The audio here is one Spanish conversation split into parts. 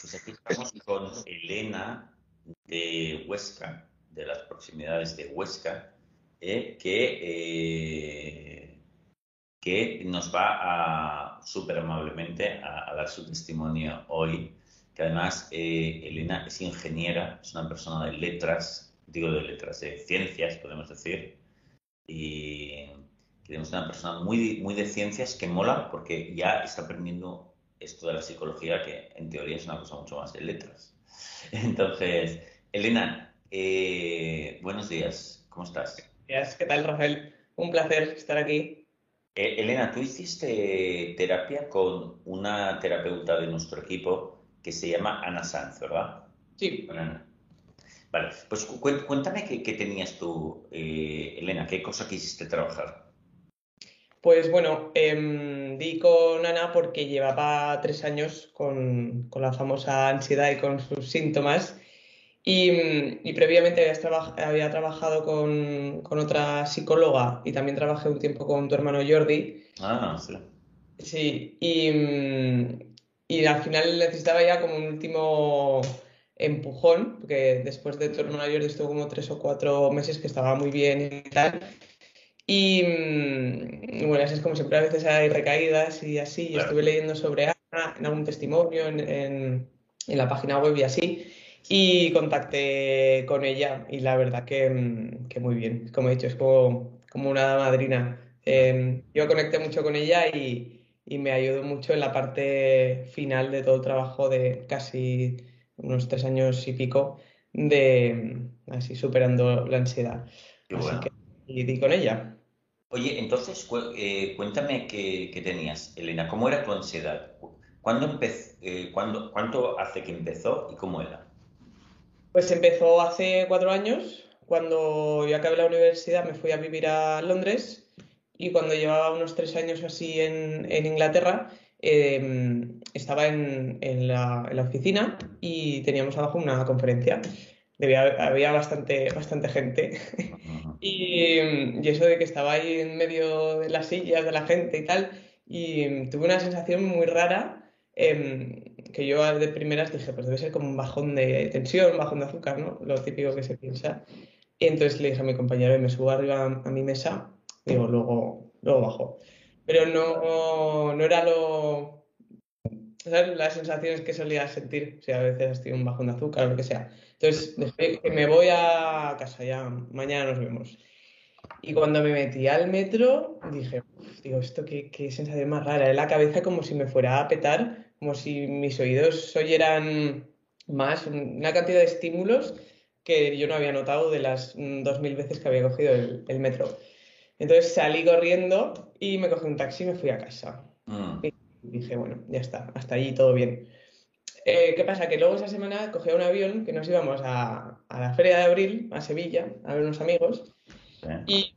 Pues aquí estamos con Elena de Huesca, de las proximidades de Huesca, eh, que, eh, que nos va a súper amablemente a, dar su testimonio hoy. Que además eh, Elena es ingeniera, es una persona de letras, digo de letras, de ciencias, podemos decir, y tenemos una persona muy, muy de ciencias que mola porque ya está aprendiendo esto de la psicología, que en teoría es una cosa mucho más de letras. Entonces, Elena, eh, buenos días, ¿cómo estás? ¿Qué tal, Rafael? Un placer estar aquí. Eh, Elena, tú hiciste terapia con una terapeuta de nuestro equipo que se llama Ana Sanz, ¿verdad? Sí. Vale, pues cuéntame qué, tenías tú, eh, Elena, qué cosa quisiste trabajar. Pues bueno, em, di con Ana porque llevaba tres años con, la famosa ansiedad y con sus síntomas. Y, previamente había trabajado con, otra psicóloga y también trabajé un tiempo con tu hermano Jordi. Ah, sí. Sí, y, al final necesitaba ya como un último empujón, porque después de tu hermano Jordi estuvo como tres o cuatro meses que estaba muy bien y tal. Y, mm, bueno, así es como siempre, a veces hay recaídas y así. Yo estuve leyendo sobre Ana en algún testimonio, en, la página web y así. Y contacté con ella y la verdad que, mm, muy bien. Como he dicho, es como, como una madrina. Em, yo conecté mucho con ella y, y me ayudó mucho en la parte final de todo el trabajo de casi unos tres años y pico de así superando la ansiedad. Así que y di con ella. Oye, entonces eh, cuéntame qué, tenías, Elena. ¿Cómo era tu ansiedad? ¿Cuándo eh, ¿Cuánto hace que empezó y cómo era? Pues empezó hace cuatro años. Cuando yo acabé la universidad me fui a vivir a Londres y cuando llevaba unos tres años así en, Inglaterra em, estaba en, la, oficina y teníamos abajo una conferencia había bastante, bastante gente. y, eso de que estaba ahí en medio de las sillas de la gente y tal, y tuve una sensación muy rara em, que yo de primeras dije, pues debe ser como un bajón de tensión, un bajón de azúcar, ¿no? Lo típico que se piensa. Y entonces le dije a mi compañero, me subo arriba a, mi mesa, digo, luego, luego bajo. Pero no, no era lo... Las sensaciones que solía sentir, o sea, a veces estoy un bajón de azúcar o lo que sea entonces, me voy a casa, ya mañana nos vemos. Y cuando me metí al metro, dije, digo, esto qué, qué sensación más rara. En la cabeza como si me fuera a petar, como si mis oídos oyeran más, una cantidad de estímulos que yo no había notado de las dos mil veces que había cogido el, metro. Entonces salí corriendo y me cogí un taxi y me fui a casa. Mm. Y dije, bueno, ya está, hasta allí todo bien. Eh, ¿Qué pasa? Que luego esa semana cogí un avión que nos íbamos a, la Feria de Abril, a Sevilla, a ver unos amigos. Y,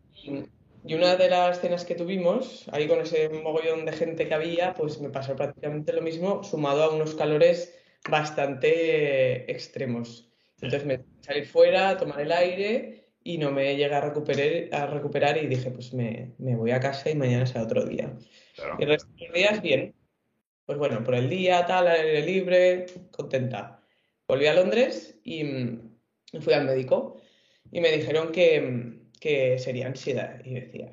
una de las cenas que tuvimos, ahí con ese mogollón de gente que había, pues me pasó prácticamente lo mismo, sumado a unos calores bastante extremos. Entonces me salí fuera, tomar el aire y no me llegué a recuperar, a recuperar y dije, pues me, voy a casa y mañana será otro día. Y el resto de los días, bien pues bueno, por el día, tal, al aire libre, contenta. Volví a Londres y mm, fui al médico y me dijeron que, mm, que sería ansiedad. Y decía,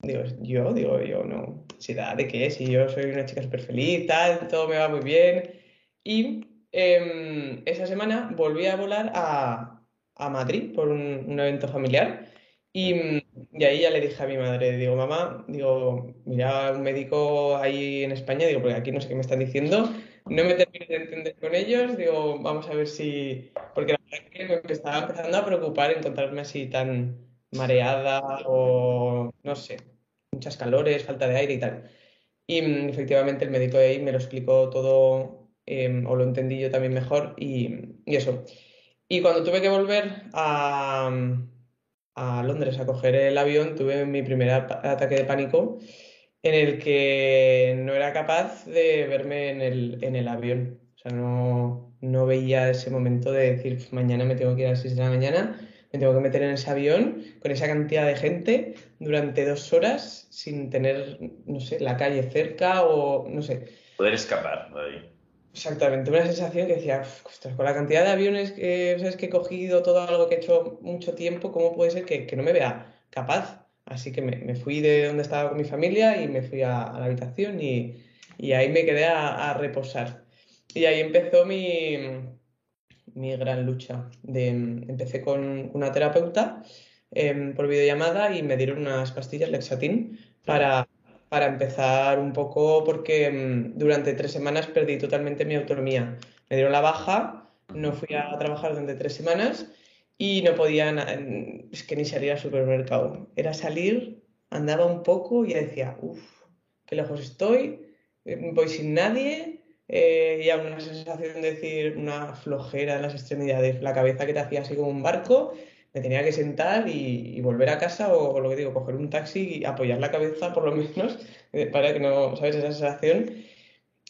digo, yo, digo, yo no, ansiedad de qué, si yo soy una chica súper feliz, tal, todo me va muy bien. Y em, esa semana volví a volar a, a Madrid por un, un evento familiar y, y, ahí ya le dije a mi madre, digo, mamá, digo, mira, un médico ahí en España, digo, porque aquí no sé qué me están diciendo, no me termino de entender con ellos, digo, vamos a ver si, porque la verdad que me estaba empezando a preocupar encontrarme así tan mareada o, no sé, muchas calores, falta de aire y tal. Y mm, efectivamente el médico de ahí me lo explicó todo, em, o lo entendí yo también mejor, y, y eso. Y cuando tuve que volver a a Londres a coger el avión, tuve mi primer ataque de pánico en el que no era capaz de verme en el, en el avión. O sea, no, no veía ese momento de decir, mañana me tengo que ir a las 6 de la mañana, me tengo que meter en ese avión con esa cantidad de gente durante dos horas sin tener, no sé, la calle cerca o no sé. Poder escapar. Exactamente, una sensación que decía, con la cantidad de aviones que, ¿sabes? que he cogido, todo algo que he hecho mucho tiempo, ¿cómo puede ser que, no me vea capaz? Así que me, fui de donde estaba con mi familia y me fui a, la habitación y, ahí me quedé a, reposar. Y ahí empezó mi, mi gran lucha. De, empecé con una terapeuta em, por videollamada y me dieron unas pastillas Lexatin para para empezar un poco porque mm, durante tres semanas perdí totalmente mi autonomía. Me dieron la baja, no fui a trabajar durante tres semanas y no podía, que ni salir al supermercado. Era salir, andaba un poco y decía, uff, qué lejos estoy, eh, voy sin nadie, eh, y una sensación de decir, una flojera en las extremidades, la cabeza que te hacía así como un barco me tenía que sentar y, volver a casa o, lo que digo, coger un taxi y apoyar la cabeza por lo menos eh, para que no, ¿sabes? Esa sensación.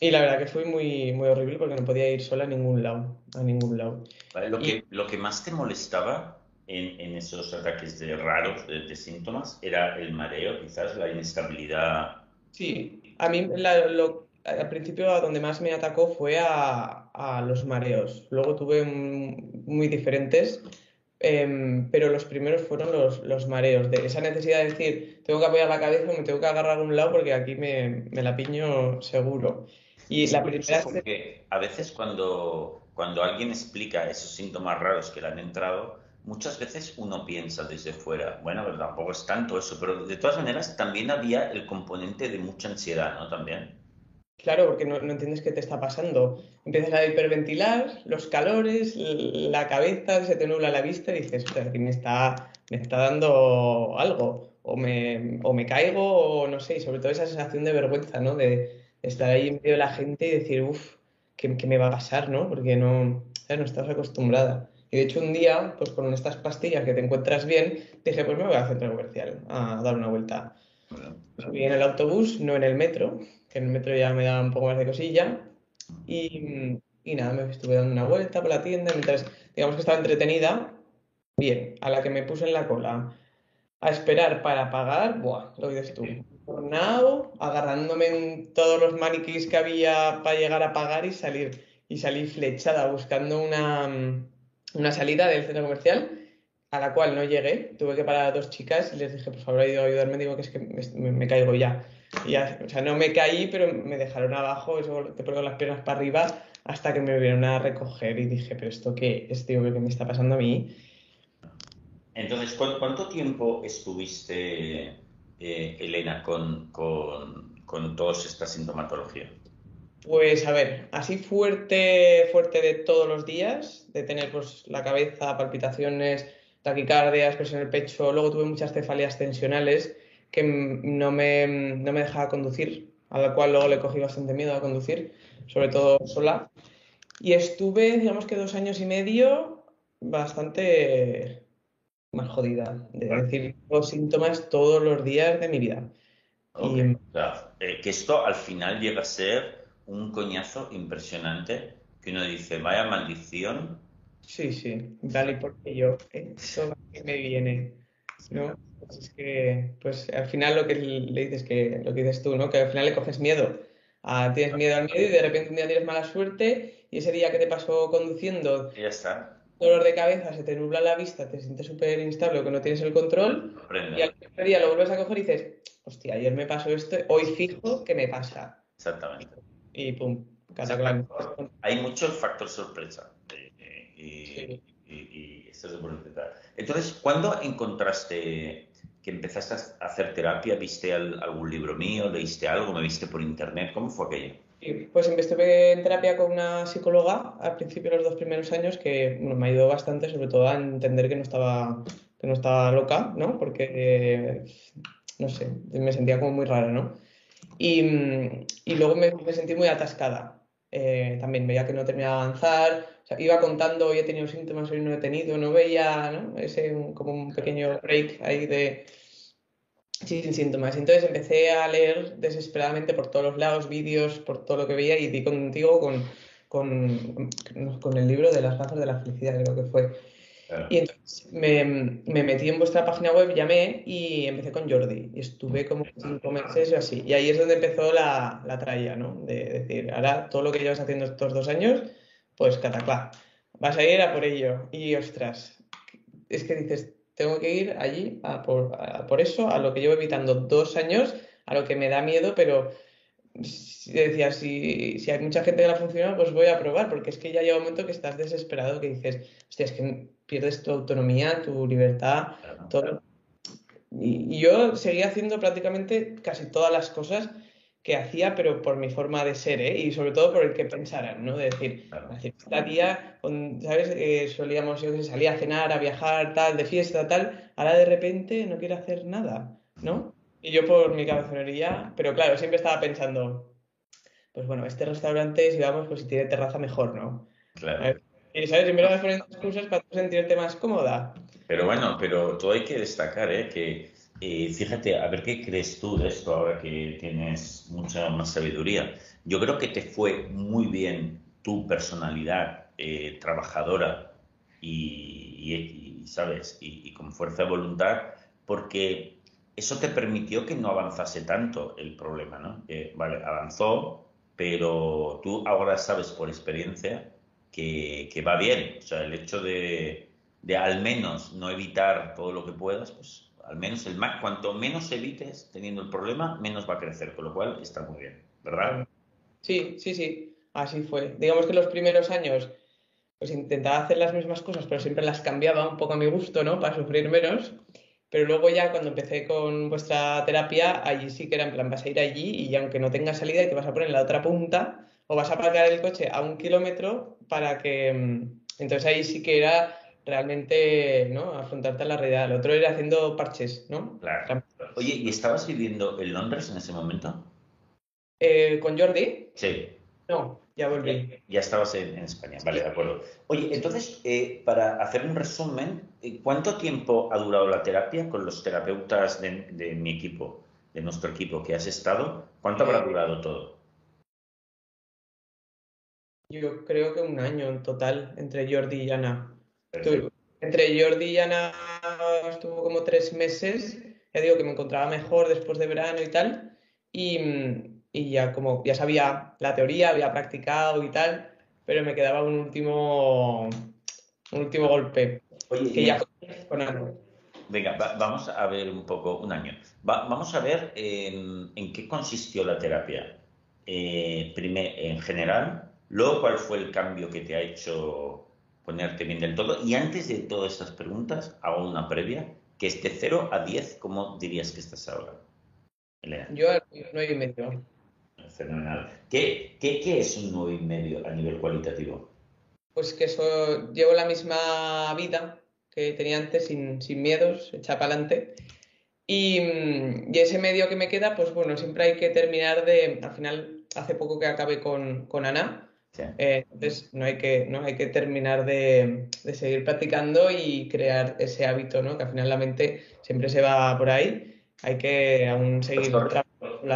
Y la verdad que fue muy, muy horrible porque no podía ir sola a ningún lado, a ningún lado. lo, que, lo que más te molestaba en, en esos ataques de raros de, síntomas era el mareo, quizás la inestabilidad. Sí, a mí lo, al principio donde más me atacó fue a, a los mareos. Luego tuve muy diferentes Em, pero los primeros fueron los, mareos, de esa necesidad de decir, tengo que apoyar la cabeza o me tengo que agarrar a un lado porque aquí me, la piño seguro. Y la primera porque a veces cuando, cuando alguien explica esos síntomas raros que le han entrado, muchas veces uno piensa desde fuera, bueno, pero tampoco es tanto eso, pero de todas maneras también había el componente de mucha ansiedad, ¿no? También. Claro, porque no, entiendes qué te está pasando. Empiezas a hiperventilar, los calores, la cabeza, se te nubla la vista y dices, aquí me está, me está dando algo. O me, o me caigo, o no sé, y sobre todo esa sensación de vergüenza, ¿no? De, estar ahí en medio de la gente y decir, uff, ¿qué, me va a pasar, no? Porque no, no estás acostumbrada. Y de hecho un día, pues con estas pastillas que te encuentras bien, dije, pues me voy al centro comercial a dar una vuelta. Subí en el autobús, no en el metro, que en el metro ya me daba un poco más de cosilla. Y, y nada, me estuve dando una vuelta por la tienda mientras, digamos que estaba entretenida. Bien, a la que me puse en la cola a esperar para pagar, buah, lo dices tú. Tornado, agarrándome en todos los maniquís que había para llegar a pagar y salir. Y salí flechada buscando una, una salida del centro comercial a la cual no llegué, tuve que parar a dos chicas y les dije, por favor, ayudarme, digo que es que me, caigo ya. Y ya. O sea, no me caí, pero me dejaron abajo, eso te pongo las piernas para arriba, hasta que me vieron a recoger y dije, pero ¿esto qué es, tío? ¿Qué me está pasando a mí? Entonces, ¿cuánto tiempo estuviste, eh, Elena, con, con, con toda esta sintomatología? Pues a ver, así fuerte, fuerte de todos los días, de tener pues la cabeza, palpitaciones, taquicardias, presión en el pecho, luego tuve muchas cefaleas tensionales que no me, no me dejaba conducir, a la cual luego le cogí bastante miedo a conducir, sobre todo sola. Y estuve, digamos que dos años y medio, bastante más jodida, de decir los síntomas todos los días de mi vida. Eh, que esto al final llega a ser un coñazo impresionante, que uno dice, vaya maldición Sí, sí, dale porque yo, eso me viene, ¿no? Pues es que, pues al final lo que le dices que, lo que dices tú, ¿no? Que al final le coges miedo. Ah, tienes miedo al miedo y de repente un día tienes mala suerte y ese día que te pasó conduciendo, ya está. Dolor de cabeza, se te nubla la vista, te sientes súper instable o que no tienes el control y al otro día lo vuelves a coger y dices, hostia, ayer me pasó esto, hoy fijo que me pasa. Exactamente. Y pum, cataclán. Hay mucho el factor sorpresa y, y, esto es por intentar. Entonces, ¿cuándo encontraste que empezaste a hacer terapia? ¿Viste algún libro mío? ¿Leíste algo? ¿Me viste por internet? ¿Cómo fue aquello? pues empecé en terapia con una psicóloga al principio de los dos primeros años que me ayudó bastante, sobre todo a entender que no estaba, que no estaba loca, ¿no? Porque, no sé, me sentía como muy rara, ¿no? Y, y luego me, me, sentí muy atascada. Eh, también veía que no terminaba de avanzar, iba contando, hoy he tenido síntomas, hoy no he tenido, no veía, ¿no? Ese como un pequeño break ahí de sin síntomas. Entonces empecé a leer desesperadamente por todos los lados, vídeos, por todo lo que veía y di contigo con, con, con el libro de las gafas de la felicidad, creo que fue. Y entonces me, metí en vuestra página web, llamé y empecé con Jordi. Y estuve como cinco meses o así. Y ahí es donde empezó la, la tralla, ¿no? De decir, ahora todo lo que llevas haciendo estos dos años, pues cataclá. Vas a ir a por ello. Y ostras, es que dices, tengo que ir allí a por, a por eso, a lo que llevo evitando dos años, a lo que me da miedo, pero decía, si, si hay mucha gente que la funciona, pues voy a probar, porque es que ya llega un momento que estás desesperado, que dices, hostia, es que pierdes tu autonomía, tu libertad, todo. Y, yo seguía haciendo prácticamente casi todas las cosas que hacía, pero por mi forma de ser, ¿eh? y sobre todo por el que pensaran, ¿no? De decir, esta día, ¿sabes? Eh, solíamos, yo que sé, salía a cenar, a viajar, tal, de fiesta, tal, ahora de repente no quiero hacer nada, ¿no? Y yo por mi cabezonería, pero claro, siempre estaba pensando, pues bueno, este restaurante, si vamos, pues si tiene terraza mejor, ¿no? Claro. Y sabes, siempre vas poniendo excusas para sentirte más cómoda. Pero bueno, pero todo hay que destacar, ¿eh? Que fíjate, a ver qué crees tú de esto ahora que tienes mucha más sabiduría. Yo creo que te fue muy bien tu personalidad eh, trabajadora y, ¿sabes? Y, con fuerza de voluntad, porque eso te permitió que no avanzase tanto el problema, ¿no? vale, avanzó, pero tú ahora sabes por experiencia que, va bien. O sea, el hecho de, al menos no evitar todo lo que puedas, pues al menos el más, cuanto menos evites teniendo el problema, menos va a crecer, con lo cual está muy bien, ¿verdad? Sí, sí, sí, así fue. Digamos que los primeros años pues intentaba hacer las mismas cosas, pero siempre las cambiaba un poco a mi gusto, ¿no? Para sufrir menos. Pero luego ya cuando empecé con vuestra terapia, allí sí que era en plan, vas a ir allí y aunque no tengas salida y te vas a poner en la otra punta o vas a aparcar el coche a un kilómetro para que... Mm, entonces ahí sí que era realmente ¿no? afrontarte a la realidad. El otro era haciendo parches, ¿no? Claro. Oye, ¿y estabas viviendo en Londres en ese momento? Eh, ¿Con Jordi? Sí. No, ya volví. Ya, estabas en, España, vale, de acuerdo. Oye, entonces, eh, para hacer un resumen, eh, ¿cuánto tiempo ha durado la terapia con los terapeutas de, mi equipo, de nuestro equipo que has estado? ¿Cuánto habrá durado todo? Yo creo que un año en total, entre Jordi y Ana. Entre Jordi y Ana estuvo como tres meses. Ya digo que me encontraba mejor después de verano y tal. Y, y ya como ya sabía la teoría, había practicado y tal, pero me quedaba un último un último golpe. Oye, que ya con algo. Venga, vamos a ver un poco, un año. vamos a ver en, qué consistió la terapia. Eh, primer, en general, luego cuál fue el cambio que te ha hecho ponerte bien del todo. Y antes de todas estas preguntas, hago una previa, que es de 0 a 10, ¿cómo dirías que estás ahora? Elena. Yo a 9 y medio. Fenomenal. ¿Qué, qué, es un 9 y medio a nivel cualitativo? Pues que eso, llevo la misma vida que tenía antes, sin, sin miedos, echa para adelante. Y, y, ese medio que me queda, pues bueno, siempre hay que terminar de. Al final, hace poco que acabé con, con Ana. Eh, entonces, no hay que, no hay que terminar de, de, seguir practicando y crear ese hábito, ¿no? Que al final la mente siempre se va por ahí. Hay que aún seguir pues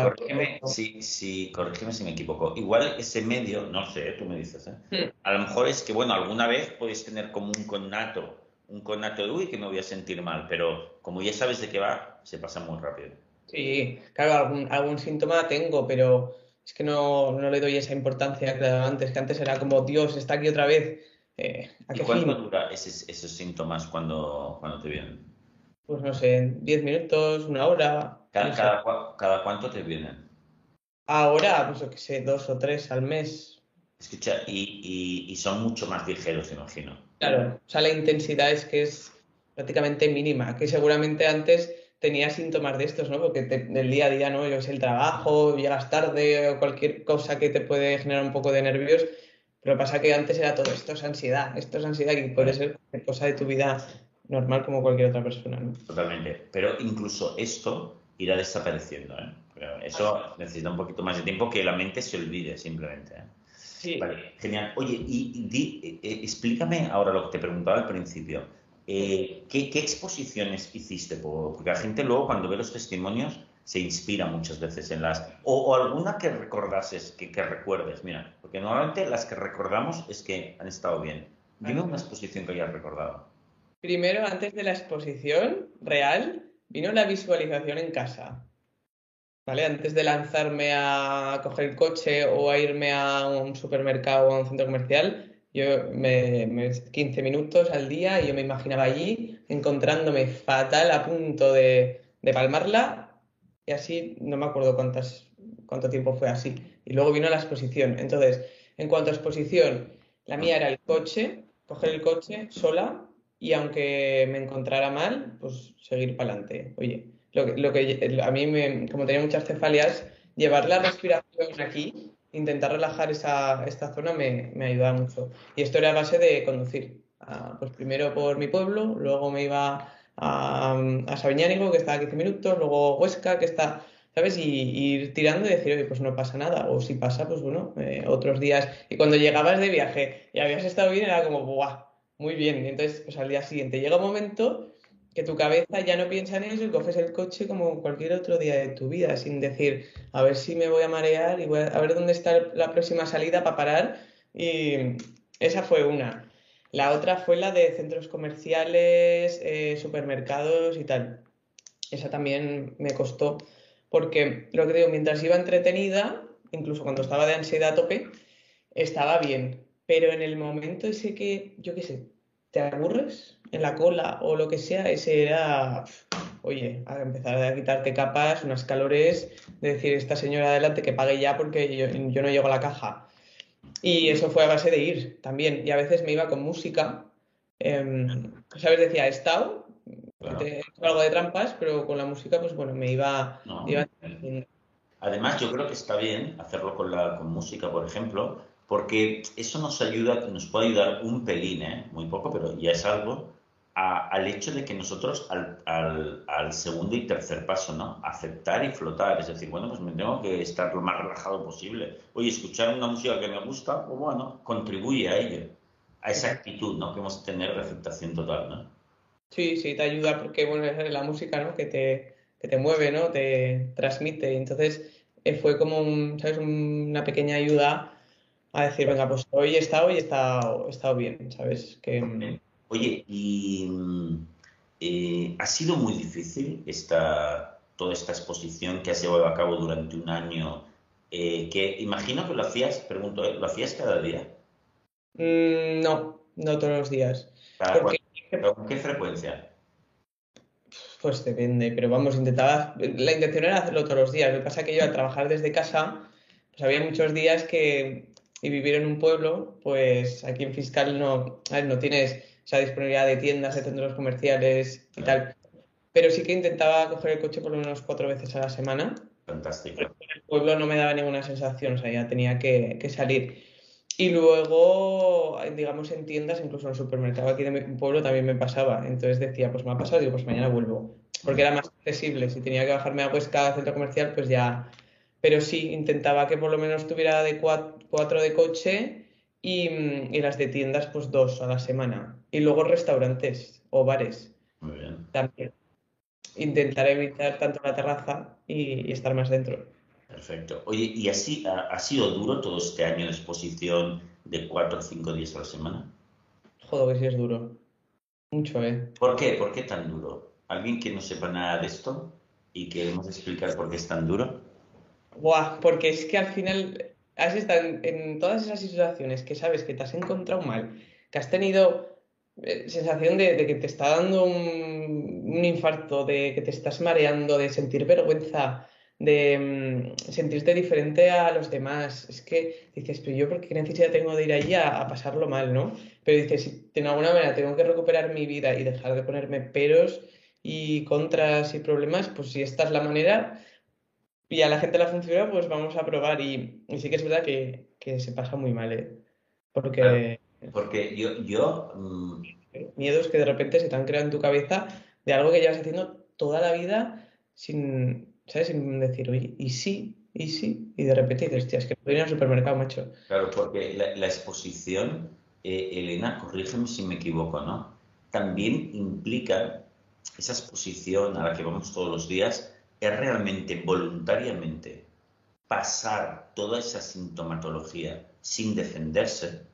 corrígeme, si, si, si me equivoco. Igual ese medio, no sé, tú me dices, ¿eh? Hmm. A lo mejor es que, bueno, alguna vez puedes tener como un connato, un connato de, uy, que me voy a sentir mal, pero como ya sabes de qué va, se pasa muy rápido. Sí, claro, algún, algún síntoma tengo, pero es que no, no le doy esa importancia que antes, que antes era como, Dios, está aquí otra vez. Eh, ¿Y cuánto dura esos, esos síntomas cuando, cuando te vienen? Pues no sé, 10 minutos, una hora. ¿Cada, cuánto te vienen? Ahora, pues yo que sé, dos o tres al mes. Escucha, y, son mucho más ligeros, imagino. Claro, o sea, la intensidad es que es prácticamente mínima, que seguramente antes tenía síntomas de estos, ¿no? Porque del día a día, ¿no? Yo sé, el trabajo, llegas tarde o cualquier cosa que te puede generar un poco de nervios, pero pasa que antes era todo esto es ansiedad, esto es ansiedad que puede ser cosa de tu vida normal como cualquier otra persona, ¿no? Totalmente, pero incluso esto irá desapareciendo. ¿eh? eso necesita un poquito más de tiempo que la mente se olvide simplemente. ¿eh? Sí. Vale, genial. Oye, y, di, eh, explícame ahora lo que te preguntaba al principio. ¿Qué, exposiciones hiciste? Porque la gente luego cuando ve los testimonios se inspira muchas veces en las... O, alguna que recordases, que, que, recuerdes, mira, porque normalmente las que recordamos es que han estado bien. Dime una exposición que hayas recordado. Primero, antes de la exposición real, vino la visualización en casa. ¿Vale? Antes de lanzarme a coger el coche o a irme a un supermercado o a un centro comercial, yo me, 15 minutos al día y yo me imaginaba allí encontrándome fatal a punto de, de palmarla y así no me acuerdo cuántas, cuánto tiempo fue así. Y luego vino la exposición. Entonces, en cuanto a exposición, la mía era el coche, coger el coche sola y aunque me encontrara mal, pues seguir para adelante. Oye, lo que, a mí, me, como tenía muchas cefalias, llevar la respiración aquí, intentar relajar esa, esta zona me, me ayudaba mucho. Y esto era a base de conducir. Ah, pues primero por mi pueblo, luego me iba a, a Sabiñánigo, que está a 15 minutos, luego Huesca, que está, ¿sabes? Y, ir tirando y decir, oye, pues no pasa nada. O si pasa, pues bueno, eh, otros días. Y cuando llegabas de viaje y habías estado bien, era como, ¡buah! Muy bien. Y entonces, pues al día siguiente llega un momento que tu cabeza ya no piensa en eso y coges el coche como cualquier otro día de tu vida, sin decir, a ver si me voy a marear y voy a, ver dónde está la próxima salida para parar. Y esa fue una. La otra fue la de centros comerciales, eh, supermercados y tal. Esa también me costó, porque lo que digo, mientras iba entretenida, incluso cuando estaba de ansiedad a tope, estaba bien. Pero en el momento ese que, yo qué sé, te aburres en la cola o lo que sea, ese era, oye, a empezar a quitarte capas, unas calores, de decir, esta señora adelante que pague ya porque yo, yo no llego a la caja. Y eso fue a base de ir también. Y a veces me iba con música. Eh, ¿Sabes? Decía, he estado, algo de trampas, pero con la música, pues bueno, me iba. Además, yo creo que está bien hacerlo con, la, con música, por ejemplo, porque eso nos ayuda, nos puede ayudar un pelín, ¿eh? muy poco, pero ya es algo, al hecho de que nosotros al, al, segundo y tercer paso, ¿no? Aceptar y flotar. Es decir, bueno, pues me tengo que estar lo más relajado posible. Oye, escuchar una música que me gusta, pues bueno, contribuye a ello, a esa actitud, ¿no? Que hemos de tener de aceptación total, ¿no? Sí, sí, te ayuda porque, bueno, es la música, ¿no? Que te, que te mueve, ¿no? Te transmite. Entonces, eh, fue como, un, ¿sabes? Una pequeña ayuda a decir, venga, pues hoy he estado y he estado, he estado bien, ¿sabes? Que... Oye, y mm, eh, ha sido muy difícil esta, toda esta exposición que has llevado a cabo durante un año, eh, que imagino que lo hacías, pregunto, ¿eh? ¿lo hacías cada día? Mm, no, no todos los días. ¿Con qué frecuencia? Pues depende, pero vamos, intentaba, la intención era hacerlo todos los días. Lo que pasa es que yo al trabajar desde casa, pues había muchos días que, y vivir en un pueblo, pues aquí en Fiscal no, no tienes esa disponibilidad de tiendas, de centros comerciales y tal. Pero sí que intentaba coger el coche por lo menos cuatro veces a la semana. Fantástico. En el pueblo no me daba ninguna sensación, o sea, ya tenía que, salir. Y luego, digamos, en tiendas, incluso en el supermercado aquí de mi pueblo también me pasaba. Entonces decía, pues me ha pasado, digo, pues mañana vuelvo. Porque era más accesible. Si tenía que bajarme a Huesca, centro comercial, pues ya. Pero sí, intentaba que por lo menos tuviera de cuatro de coche Mm, y, las de tiendas, pues dos a la semana. Y luego restaurantes o bares. Muy bien. También. Intentar evitar tanto la terraza y, estar más dentro. Perfecto. Oye, ¿y así ha, sido duro todo este año de exposición de cuatro o cinco días a la semana? Joder, que sí es duro. Mucho, ¿eh? ¿Por qué? ¿Por qué tan duro? ¿Alguien que no sepa nada de esto y queremos explicar por qué es tan duro? Buah, porque es que al final has estado en, todas esas situaciones que sabes que te has encontrado mal, que has tenido eh, sensación de, que te está dando un, infarto, de que te estás mareando, de sentir vergüenza, de mm, sentirte diferente a los demás. Es que dices, pero yo, ¿por qué necesidad tengo de ir allí a, pasarlo mal, no? Pero dices, si de alguna manera tengo que recuperar mi vida y dejar de ponerme peros y contras y problemas, pues si esta es la manera, y a la gente la funciona, pues vamos a probar. Y, sí que es verdad que, se pasa muy mal, ¿eh? Porque... porque yo... yo mm, Miedos que de repente se te han creado en tu cabeza de algo que llevas haciendo toda la vida sin, ¿sabes? Sin decir, oye, y sí, y sí. Y de repente dices, hostia, es que puedo ir al supermercado, macho. Claro, porque la, exposición, eh, Elena, corrígeme si me equivoco, ¿no? También implica esa exposición a la que vamos todos los días es realmente voluntariamente pasar toda esa sintomatología sin defenderse,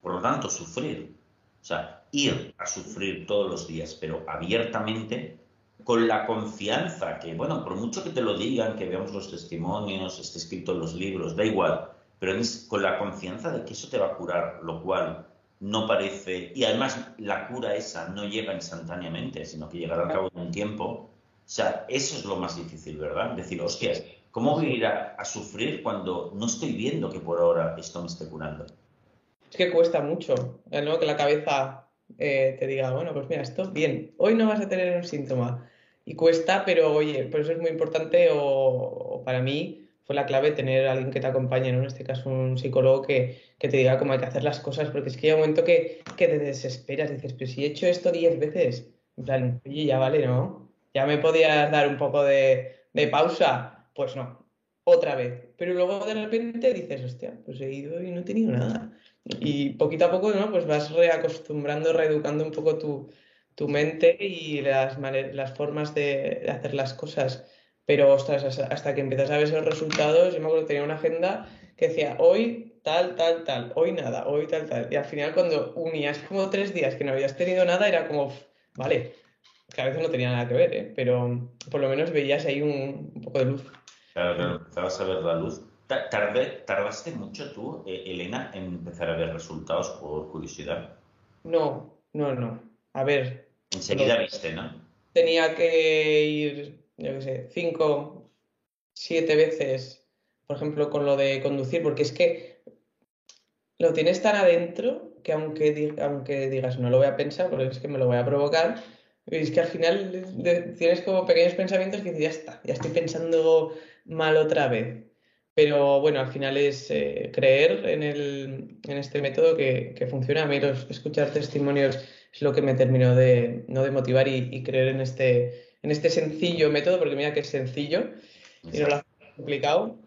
por lo tanto sufrir, O sea, ir a sufrir todos los días, pero abiertamente, con la confianza que, bueno, por mucho que te lo digan, que veamos los testimonios, esté escrito en los libros, da igual, pero con la confianza de que eso te va a curar, lo cual no parece, y además la cura esa no llega instantáneamente, sino que llegará al cabo de un tiempo. Sea, eso es lo más difícil, ¿verdad? Decir, hostias, ¿cómo voy a ir a, sufrir cuando no estoy viendo que por ahora esto me esté curando? Es que cuesta mucho, ¿no? Que la cabeza eh, te diga, bueno, pues mira, esto, bien, hoy no vas a tener un síntoma. Y cuesta, pero oye, por eso es muy importante, o para mí, fue la clave tener a alguien que te acompañe, ¿no? En este caso un psicólogo que, te diga cómo hay que hacer las cosas, porque es que hay un momento que, te desesperas, dices, pero si he hecho esto diez veces, en plan, oye, ya vale, ¿no? Ya me podías dar un poco de, pausa, pues no, otra vez. Pero luego de repente dices, hostia, pues he ido y no he tenido nada. Y poquito a poco, ¿no? Pues vas reacostumbrando, reeducando un poco tu, mente y las, las formas de hacer las cosas. Pero, ostras, hasta que empiezas a ver esos resultados, yo me acuerdo que tenía una agenda que decía hoy tal, tal, tal, hoy nada, hoy tal, tal. Y al final cuando unías como tres días que no habías tenido nada, era como, vale, que a veces no tenía nada que ver, ¿eh? pero por lo menos veías ahí un, poco de luz. Claro, claro, empezabas a ver la luz. ¿Tardaste mucho tú, eh, Elena, en empezar a ver resultados por curiosidad? No, no, no. A ver. Enseguida viste, ¿no? Tenía que ir yo qué sé, cinco, siete veces, por ejemplo, con lo de conducir, porque es que lo tienes tan adentro que aunque, aunque digas no lo voy a pensar, porque es que me lo voy a provocar, es que al final tienes como pequeños pensamientos que dices, ya está, ya estoy pensando mal otra vez. Pero bueno, al final es eh, creer en, el, en este método que, que funciona. A mí los, escuchar testimonios es lo que me terminó de, no de motivar y, y creer en este, en este sencillo método, porque mira que es sencillo y no lo hace complicado.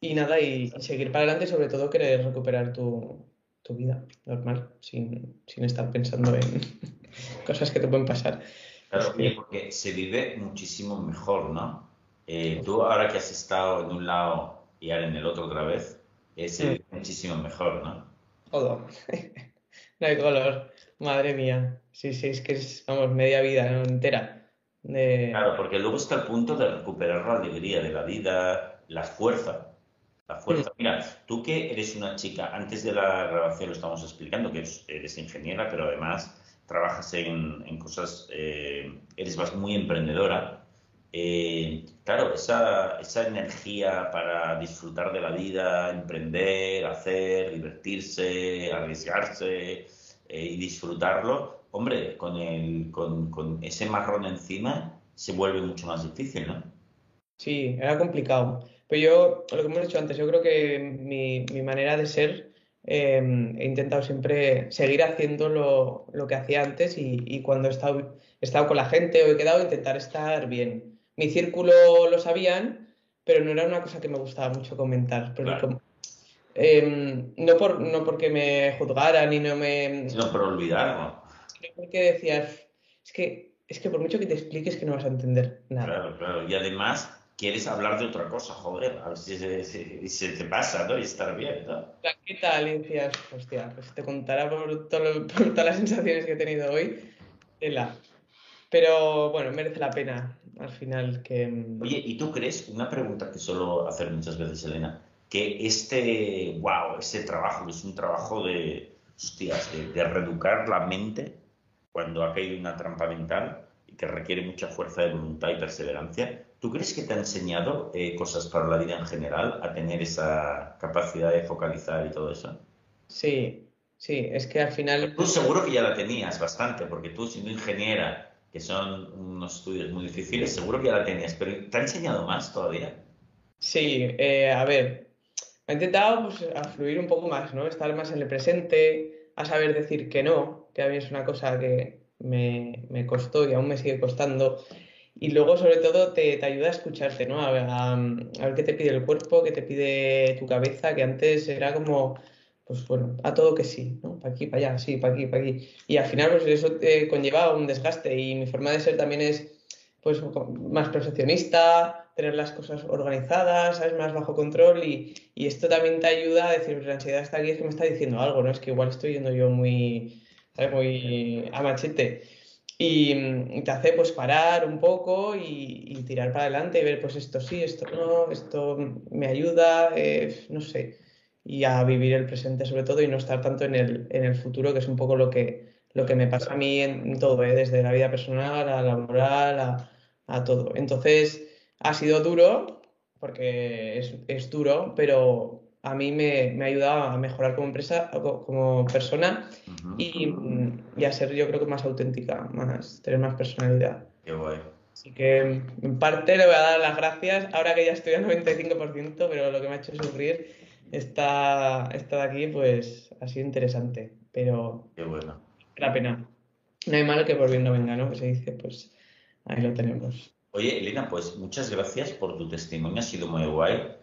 Y nada, y, seguir para adelante, sobre todo querer recuperar tu, vida normal, sin, estar pensando en cosas que te pueden pasar. Claro, porque se vive muchísimo mejor, ¿no? Eh, tú ahora que has estado en un lado y ahora en el otro otra vez, eh, se vive muchísimo mejor, ¿no? Todo. no hay color. Madre mía. Sí, sí, es que es, vamos, media vida entera. Claro, porque luego está el punto de recuperar la alegría de la vida, la fuerza. La fuerza. Mira, tú que eres una chica, antes de la grabación lo estamos explicando, que eres ingeniera, pero además trabajas en, cosas, eh, eres más muy emprendedora. Eh, claro, esa, esa energía para disfrutar de la vida, emprender, hacer, divertirse, arriesgarse eh, y disfrutarlo, hombre, con, el, con, ese marrón encima se vuelve mucho más difícil, ¿no? Sí, era complicado. Pero yo, lo que hemos dicho antes, yo creo que mi, manera de ser, em, he intentado siempre seguir haciendo lo, que hacía antes y, cuando he estado, estado, con la gente o he quedado, intentar estar bien. Mi círculo lo sabían, pero no era una cosa que me gustaba mucho comentar. Em, no, por, no porque me juzgaran y no me... Sino por olvidarlo porque decías, es que, es que por mucho que te expliques que no vas a entender nada. Claro, claro. Y además quieres hablar de otra cosa, joder, a ver si se, te pasa, ¿no? Y estar bien, ¿no? ¿Qué tal? Decías, hostia, pues te contará por, todas las sensaciones que he tenido hoy. la Pero bueno, merece la pena al final que... Mm, Oye, ¿y tú crees, una pregunta que suelo hacer muchas veces, Elena, que este, wow, este trabajo, que es un trabajo de, hostias, de reeducar la mente, cuando ha caído una trampa mental y que requiere mucha fuerza de voluntad y perseverancia. ¿Tú crees que te ha enseñado eh, cosas para la vida en general, a tener esa capacidad de focalizar y todo eso? Sí, sí, es que al final... Tú seguro que ya la tenías bastante, porque tú siendo ingeniera, que son unos estudios muy difíciles, seguro que ya la tenías, pero ¿te ha enseñado más todavía? Sí, eh, a ver, he intentado pues, a fluir un poco más, ¿no? Estar más en el presente, a saber decir que no, que a mí es una cosa que me, me costó y aún me sigue costando. Y luego, sobre todo, te, te ayuda a escucharte, ¿no? A, a, ver qué te pide el cuerpo, qué te pide tu cabeza, que antes era como, pues bueno, a todo que sí, ¿no? Para aquí, para allá, sí, para aquí, para aquí. Y al final, pues eso te conlleva un desgaste. Y mi forma de ser también es, pues, más perfeccionista, tener las cosas organizadas, ¿sabes? Más bajo control. Y, y esto también te ayuda a decir, pues la ansiedad está aquí, es que me está diciendo algo, ¿no? Es que igual estoy yendo yo muy ¿sabes? Muy a machete. Y, te hace pues parar un poco y, tirar para adelante y ver pues esto sí, esto no, esto me ayuda, eh, no sé, y a vivir el presente sobre todo y no estar tanto en el, en el futuro, que es un poco lo que, lo que me pasa a mí en, todo, ¿eh? desde la vida personal a la laboral, a, a todo. Entonces, ha sido duro, porque es, es duro, pero a mí me, me, ha ayudado a mejorar como empresa, como persona y, a ser yo creo que más auténtica, más, tener más personalidad. Qué guay. Así que en parte le voy a dar las gracias, ahora que ya estoy al 95%, pero lo que me ha hecho sufrir está, está de aquí, pues ha sido interesante, pero Qué bueno. la pena. No hay mal que por bien no venga, ¿no? Que se dice, pues ahí lo tenemos. Oye, Elena, pues muchas gracias por tu testimonio, ha sido muy guay.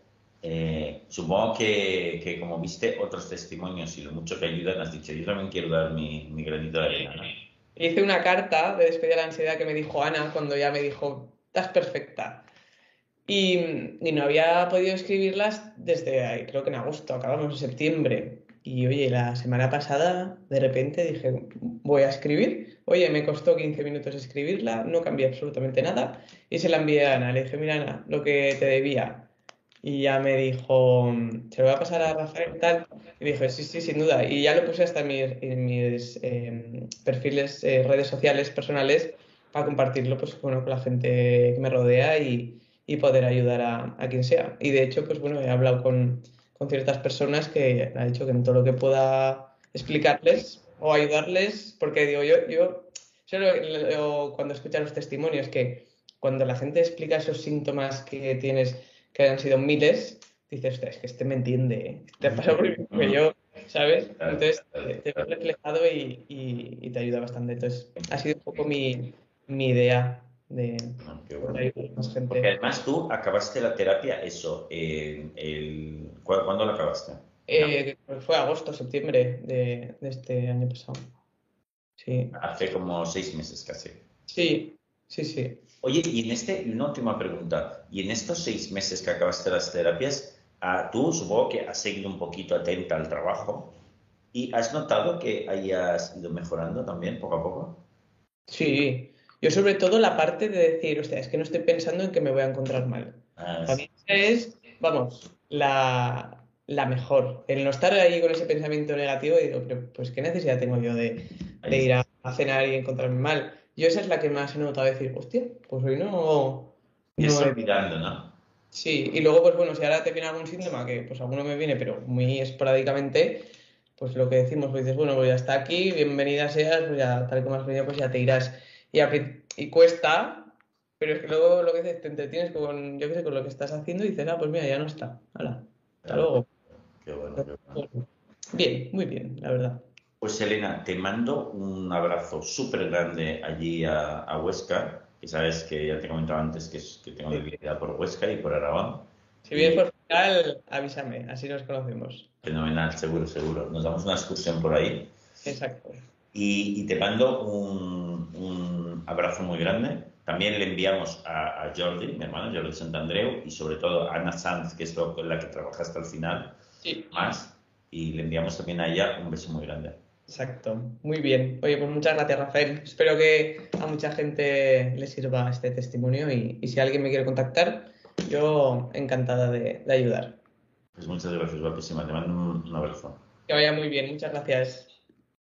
Eh, supongo que, como viste otros testimonios y lo mucho que ayudan, has dicho, yo también quiero dar mi, granito de arena. Hice una carta de despedida de la ansiedad que me dijo Ana cuando ya me dijo, estás perfecta. Y, no había podido escribirlas desde, creo que en agosto, acabamos en septiembre. Y oye, la semana pasada de repente dije, voy a escribir. Oye, me costó 15 minutos escribirla, no cambié absolutamente nada. Y se la envié a Ana. Le dije, mira Ana, lo que te debía y ya me dijo, ¿se lo voy a pasar a Rafael tal? Y dije, sí, sí, sin duda. Y ya lo puse hasta en mis, em, perfiles, eh, redes sociales personales, para compartirlo pues, con la gente que me rodea y, y poder ayudar a, a, quien sea. Y de hecho, pues bueno, he hablado con, con ciertas personas que han dicho que en todo lo que pueda explicarles o ayudarles, porque digo, yo, yo solo cuando escuchas los testimonios, que cuando la gente explica esos síntomas que tienes, que han sido miles, dices, es que este me entiende, te ha pasado por que yo, ¿sabes? Entonces te ves reflejado y, y, te ayuda bastante. Entonces, ha sido un poco mi, mi idea de ah, más gente. Porque además tú acabaste la terapia, eso, el, ¿cuándo la acabaste? Eh, fue agosto, septiembre de, de, este año pasado. Sí. Hace como seis meses casi. Sí, sí, sí. Oye, y en este, una última pregunta, y en estos seis meses que acabaste las terapias, ah, tú supongo que has seguido un poquito atenta al trabajo y has notado que hayas ido mejorando también poco a poco. Sí, yo sobre todo la parte de decir, hostia, es que no estoy pensando en que me voy a encontrar mal. Ah, Para mí es, vamos, la, la, mejor. El no estar ahí con ese pensamiento negativo y digo, pero pues qué necesidad tengo yo de, de ir a, a cenar y encontrarme mal yo esa es la que más he notado decir, hostia, pues hoy no. Y no estoy mirando, ¿no? Sí, y luego, pues bueno, si ahora te viene algún síntoma, que pues alguno me viene, pero muy esporádicamente, pues lo que decimos, pues dices, bueno, pues ya está aquí, bienvenida seas, pues ya tal como has venido, pues ya te irás. Y, y cuesta, pero es que luego lo que dices, te entretienes con, yo qué sé, con lo que estás haciendo y dices, ah, pues mira, ya no está. Hala, hasta luego. Qué bueno, qué bueno. Bien, muy bien, la verdad. Pues Elena, te mando un abrazo súper grande allí a, Huesca, que sabes que ya te he comentado antes que, que tengo debilidad por Huesca y por Aragón. Si vienes por final, avísame, así nos conocemos. Fenomenal, seguro, seguro. Nos damos una excursión por ahí. Exacto. Y, te mando un, abrazo muy grande. También le enviamos a, Jordi, mi hermano Jordi Santandreu, y sobre todo a Ana Sanz, que es la que trabajaste al final, sí. más. Y le enviamos también a ella un beso muy grande. Exacto, muy bien. Oye, pues muchas gracias, Rafael. Espero que a mucha gente le sirva este testimonio y, si alguien me quiere contactar, yo encantada de, ayudar. Pues muchas gracias, guapísima. Te mando un abrazo. Que vaya muy bien, muchas gracias.